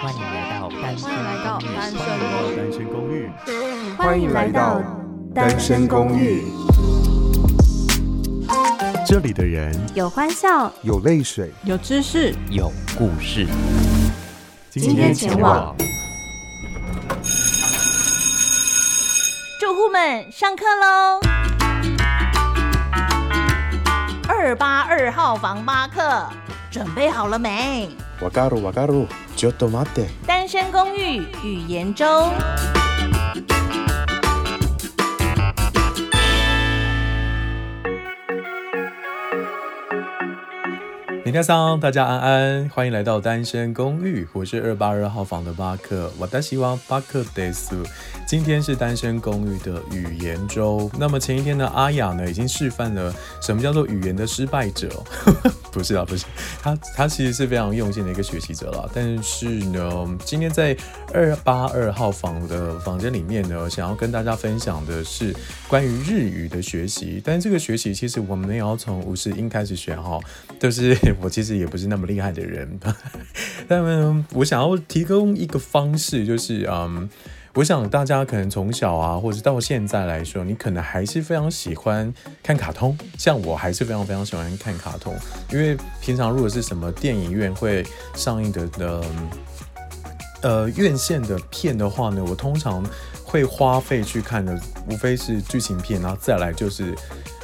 欢迎来到单身公寓。欢迎来到单身公寓。这里的人有欢笑，有泪水，有知识，有故事。今天前往。住户们，上课喽！二八二号房八课，准备好了没？わかるわかる。 ちょっと待って。单身公寓语言周。 明天上，大家安安，欢迎来到单身公寓，我是二八二号房的巴克，我的希望巴克德斯。今天是单身公寓的语言周，那么前一天呢，阿雅呢已经示范了什么叫做语言的失败者，不是啊，不是，他他其实是非常用心的一个学习者啦。但是呢，今天在二八二号房的房间里面呢，想要跟大家分享的是关于日语的学习，但这个学习其实我们也要从五十音开始学哈，就是。我其实也不是那么厉害的人，但我想要提供一个方式，就是嗯，我想大家可能从小啊，或者到现在来说，你可能还是非常喜欢看卡通，像我还是非常非常喜欢看卡通，因为平常如果是什么电影院会上映的的呃院线的片的话呢，我通常会花费去看的，无非是剧情片，然后再来就是。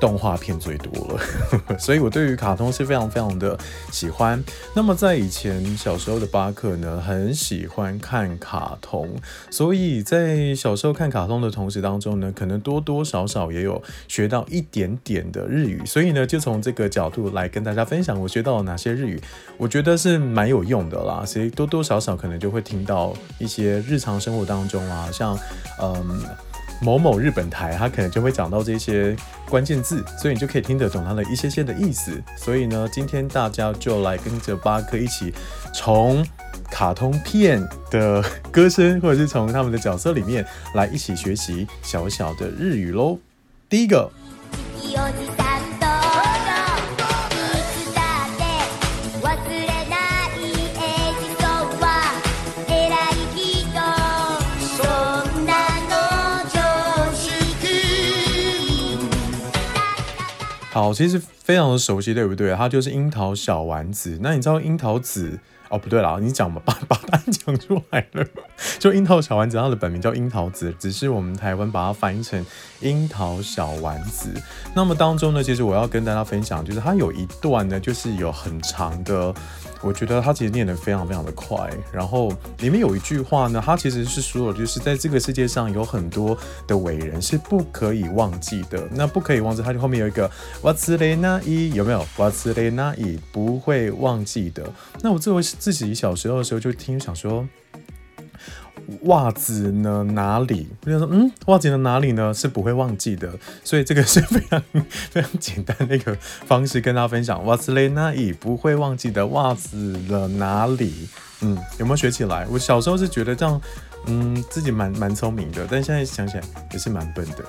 动画片最多了，所以我对于卡通是非常非常的喜欢。那么在以前小时候的巴克呢，很喜欢看卡通，所以在小时候看卡通的同时当中呢，可能多多少少也有学到一点点的日语。所以呢，就从这个角度来跟大家分享我学到了哪些日语，我觉得是蛮有用的啦。所以多多少少可能就会听到一些日常生活当中啊，像嗯。某某日本台，他可能就会讲到这些关键字，所以你就可以听得懂他的一些些的意思。所以呢，今天大家就来跟着巴克一起，从卡通片的歌声，或者是从他们的角色里面来一起学习小小的日语喽。第一个。好，其实非常的熟悉，对不对？它就是樱桃小丸子。那你知道樱桃子？哦，不对啦，你讲吧，把把它讲出来了。就樱桃小丸子，它的本名叫樱桃子，只是我们台湾把它翻译成樱桃小丸子。那么当中呢，其实我要跟大家分享，就是它有一段呢，就是有很长的。我觉得它其实念得非常非常的快，然后里面有一句话呢，它其实是说，就是在这个世界上有很多的伟人是不可以忘记的。那不可以忘记，他就后面有一个瓦兹雷纳伊有没有？瓦兹雷纳伊不会忘记的。那我自我自己小时候的时候就听想说。袜子呢？哪里？我就说，嗯，袜子的哪里呢？是不会忘记的，所以这个是非常非常简单的一个方式跟大家分享。袜子嘞哪里不会忘记的袜子了哪里？嗯，有没有学起来？我小时候是觉得这样，嗯，自己蛮蛮聪明的，但现在想起来也是蛮笨的。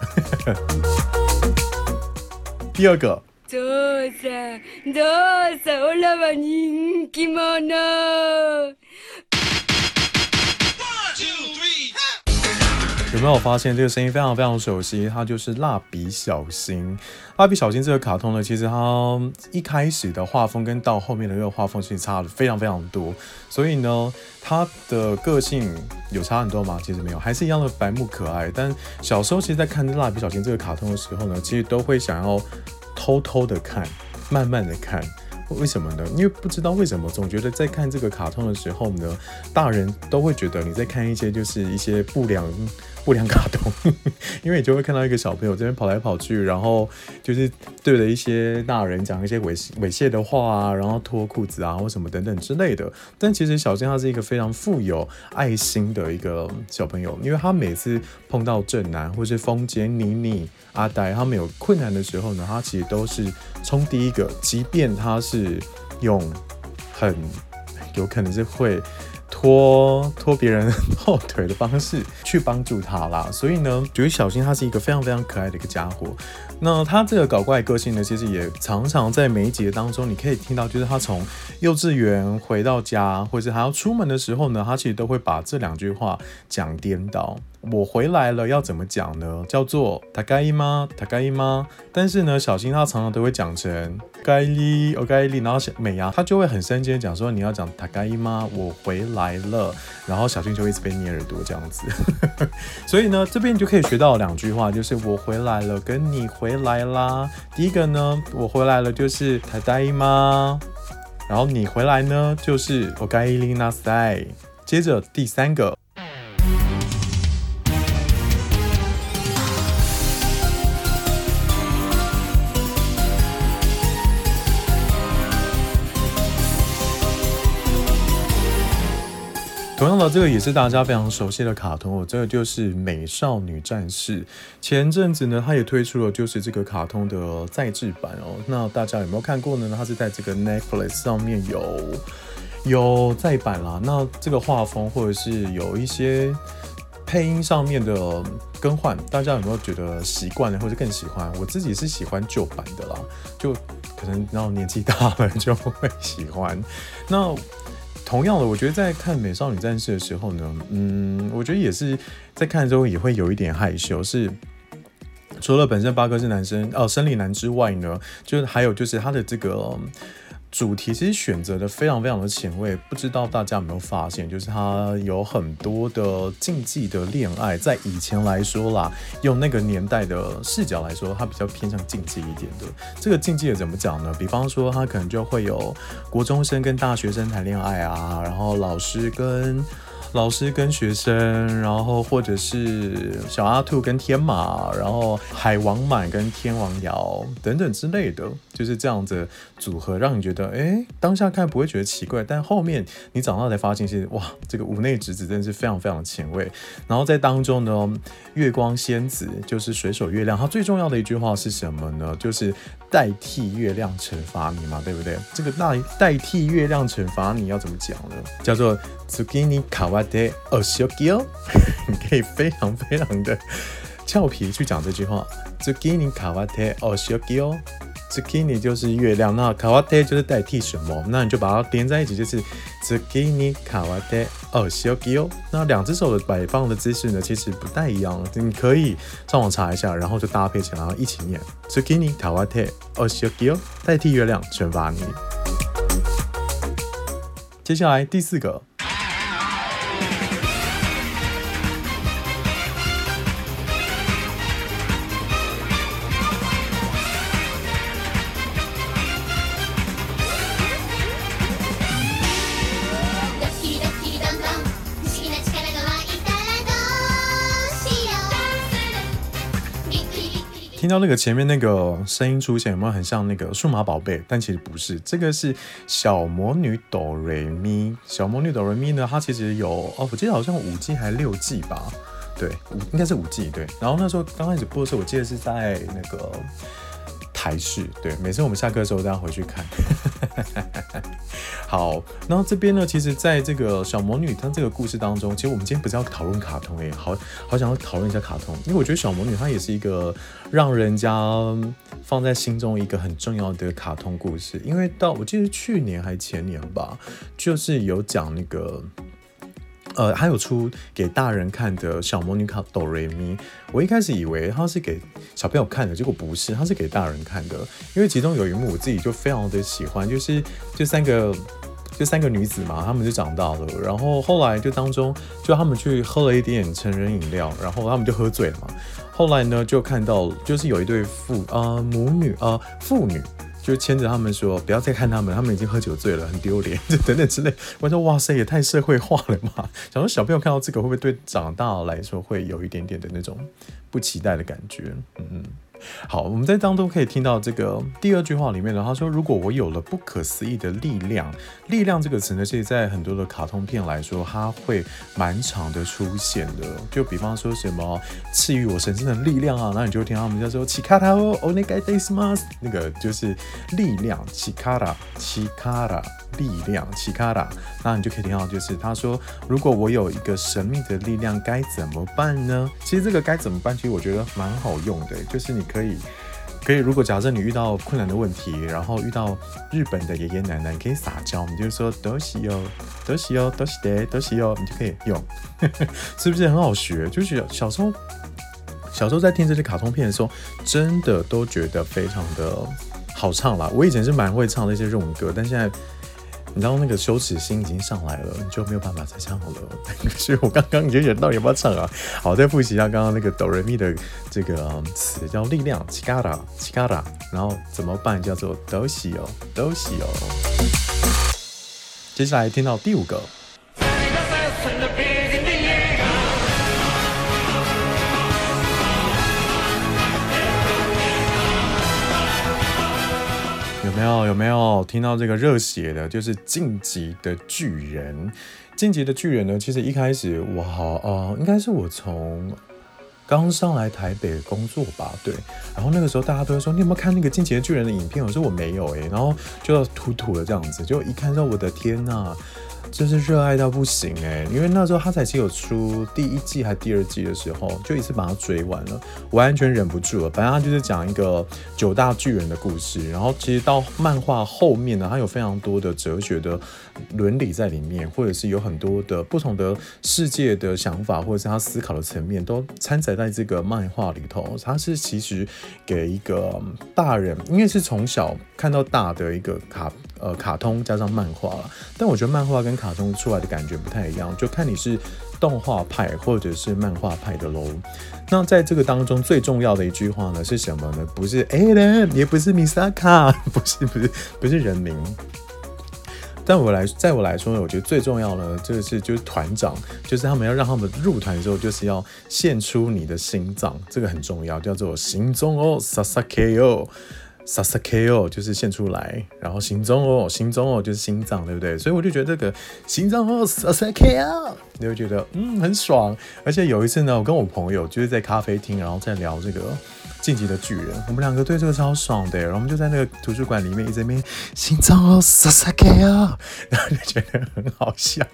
第二个。有没有发现这个声音非常非常熟悉？它就是蜡笔小新。蜡笔小新这个卡通呢，其实它一开始的画风跟到后面的这个画风其实差的非常非常多。所以呢，它的个性有差很多吗？其实没有，还是一样的白目可爱。但小时候其实，在看蜡笔小新这个卡通的时候呢，其实都会想要偷偷的看，慢慢的看。为什么呢？因为不知道为什么，总觉得在看这个卡通的时候呢，大人都会觉得你在看一些就是一些不良不良卡通，因为你就会看到一个小朋友这边跑来跑去，然后就是对着一些大人讲一些猥猥亵的话啊，然后脱裤子啊或什么等等之类的。但其实小新他是一个非常富有爱心的一个小朋友，因为他每次碰到正男或是风间妮妮、阿呆他们有困难的时候呢，他其实都是冲第一个，即便他是用很有可能是会。拖拖别人后腿的方式去帮助他啦。所以呢，觉得小新他是一个非常非常可爱的一个家伙。那他这个搞怪个性呢，其实也常常在每一集当中，你可以听到，就是他从幼稚园回到家，或者还要出门的时候呢，他其实都会把这两句话讲颠倒。我回来了，要怎么讲呢？叫做“ただいま”，ただいま。但是呢，小新他常常都会讲成“おかえり”，おかえり。然后美伢他就会很生气的讲说：“你要讲ただいま，我回来了。”然后小新就会一直被捏耳朵这样子。所以呢，这边就可以学到两句话，就是“我回来了”跟“你回来啦”。第一个呢，“我回来了”就是“ただいま”，然后“你回来呢”就是“おかえりなさい”。接着第三个。 同样的，这个也是大家非常熟悉的卡通哦，这个就是《美少女战士》。前阵子呢，它也推出了就是这个卡通的再制版哦。那大家有没有看过呢？它是在这个 Netflix 上面有有再版啦。那这个画风或者是有一些配音上面的更换，大家有没有觉得习惯了，或者更喜欢？我自己是喜欢旧版的啦，就可能然后年纪大了就会喜欢。那同样的，我觉得在看《美少女战士》的时候呢，嗯，我觉得也是在看的时候也会有一点害羞，是除了本身八哥是男生哦，生理男之外呢，就是还有就是他的这个。主题其实选择的非常非常的前卫，不知道大家有没有发现，就是它有很多的禁忌的恋爱，在以前来说啦，用那个年代的视角来说，它比较偏向禁忌一点的。这个禁忌的怎么讲呢？比方说，它可能就会有国中生跟大学生谈恋爱啊，然后老师跟。老师跟学生，然后或者是小阿兔跟天马，然后海王满跟天王遥等等之类的，就是这样子组合，让你觉得，哎，当下看不会觉得奇怪，但后面你长大才发现，其实哇，这个五内直子真的是非常非常前卫。然后在当中呢，月光仙子就是水手月亮，它最重要的一句话是什么呢？就是代替月亮惩罚你嘛，对不对？这个代代替月亮惩罚你要怎么讲呢？叫做。zucchini kawate oshoki o 你可以非常非常的俏皮去讲这句话。zucchini kawate oshoki o Tsukini 就是月亮，那 kawate 就是代替什么？那你就把它连在一起，就是 zucchini kawate 哦，小鸡哦那两只手的摆放的姿势呢，其实不太一样。你可以上网查一下，然后就搭配起来，然后一起念 Tsukini kawate oshoki o 代替月亮惩罚你。接下来第四个。到那个前面那个声音出现，有没有很像那个数码宝贝？但其实不是，这个是小魔女哆瑞咪。小魔女哆瑞咪呢，它其实有哦，我记得好像五季还是六季吧？对，应该是五季。对，然后那时候刚开始播的时候，我记得是在那个。台视对，每次我们下课的时候都要回去看。好，然后这边呢，其实在这个小魔女她这个故事当中，其实我们今天不是要讨论卡通诶，好好想要讨论一下卡通，因为我觉得小魔女她也是一个让人家放在心中一个很重要的卡通故事，因为到我记得去年还前年吧，就是有讲那个。呃，还有出给大人看的小魔女卡哆瑞咪，我一开始以为它是给小朋友看的，结果不是，它是给大人看的。因为其中有一幕我自己就非常的喜欢，就是这三个就三个女子嘛，她们就长大了，然后后来就当中就他们去喝了一点成人饮料，然后他们就喝醉了嘛。后来呢，就看到就是有一对父啊、母女啊、呃、父女。就牵着他们说，不要再看他们，他们已经喝酒醉了，很丢脸，就 等等之类。我说哇塞，也太社会化了嘛！想说小朋友看到这个，会不会对长大来说会有一点点的那种不期待的感觉？嗯嗯。好，我们在当中可以听到这个第二句话里面呢，他说：“如果我有了不可思议的力量，力量这个词呢，其实在很多的卡通片来说，它会蛮常的出现的。就比方说什么赐予我神圣的力量啊，那你就会听到他们叫做奇卡塔哦，お愿いします，那个就是力量，奇卡塔，奇卡塔，力量，奇卡塔。那你就可以听到，就是他说，如果我有一个神秘的力量，该怎么办呢？其实这个该怎么办，其实我觉得蛮好用的，就是你 可以。可以，如果假设你遇到困难的问题，然后遇到日本的爷爷奶奶，你可以撒娇，你就说多西哟，多西哟，多西得，多西哟，你就可以用，是不是很好学？就是小时候，小时候在听这些卡通片的时候，真的都觉得非常的好唱啦。我以前是蛮会唱那些日文歌，但现在。你知道那个羞耻心已经上来了，你就没有办法再唱了。所以我刚刚你就忍到底要不要唱啊？好，再复习一下刚刚那个哆来咪的这个词叫力量，チカラ，チカラ，然后怎么办？叫做どうしよう，どうしよう。接下来听到第五个。 有没有有没有听到这个热血的？就是晋级的巨人。晋级的巨人呢，其实一开始我好呃，应该是我从刚上来台北工作吧，对。然后那个时候大家都会说，你有没有看那个晋级的巨人的影片？我说我没有诶、然后就土土的这样子，就一看到我的天呐！就是热爱到不行哎、因为那时候他才只有出第一季还第二季的时候，就一次把它追完了，完全忍不住了。反正他就是讲一个九大巨人的故事，然后其实到漫画后面呢，它有非常多的哲学的伦理在里面，或者是有很多的不同的世界的想法，或者是他思考的层面都掺杂在这个漫画里头。他是其实给一个大人，因为是从小看到大的一个卡呃卡通加上漫画了，但我觉得漫画跟卡通出来的感觉不太一样，就看你是动画派或者是漫画派的喽。那在这个当中最重要的一句话呢是什么呢？不是 Eren，也不是米萨卡，不是不是不是人名。但我来，在我来说呢，我觉得最重要的这个是就是团长，就是他们要让他们入团的时候，就是要献出你的心脏，这个很重要，叫做心脏哦，Sasake 哦。萨萨克哦，就是献出来，然后心中哦，心中哦，就是心脏，对不对？所以我就觉得这个心脏哦，萨萨克哦，你会觉得嗯很爽。而且有一次呢，我跟我朋友就是在咖啡厅，然后在聊这个进击的巨人，我们两个对这个超爽的，然后我们就在那个图书馆里面一直在那边心脏哦，萨萨克哦，然后就觉得很好笑。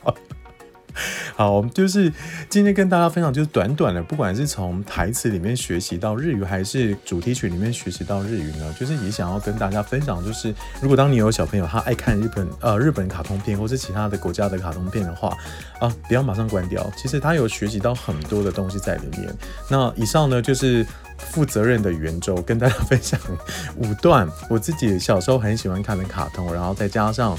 好，我们就是今天跟大家分享，就是短短的，不管是从台词里面学习到日语，还是主题曲里面学习到日语呢，就是也想要跟大家分享，就是如果当你有小朋友他爱看日本呃日本卡通片，或是其他的国家的卡通片的话，啊，不要马上关掉，其实他有学习到很多的东西在里面。那以上呢，就是。负责任的圆周跟大家分享五段我自己小时候很喜欢看的卡通，然后再加上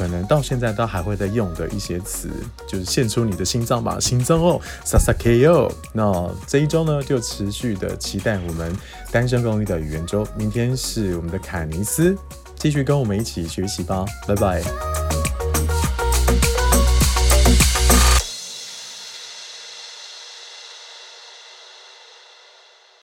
可能到现在都还会在用的一些词，就是献出你的心脏吧，心脏哦，Sasake yo。那这一周呢，就持续的期待我们单身公寓的语言周。明天是我们的凯尼斯，继续跟我们一起学习吧，拜拜。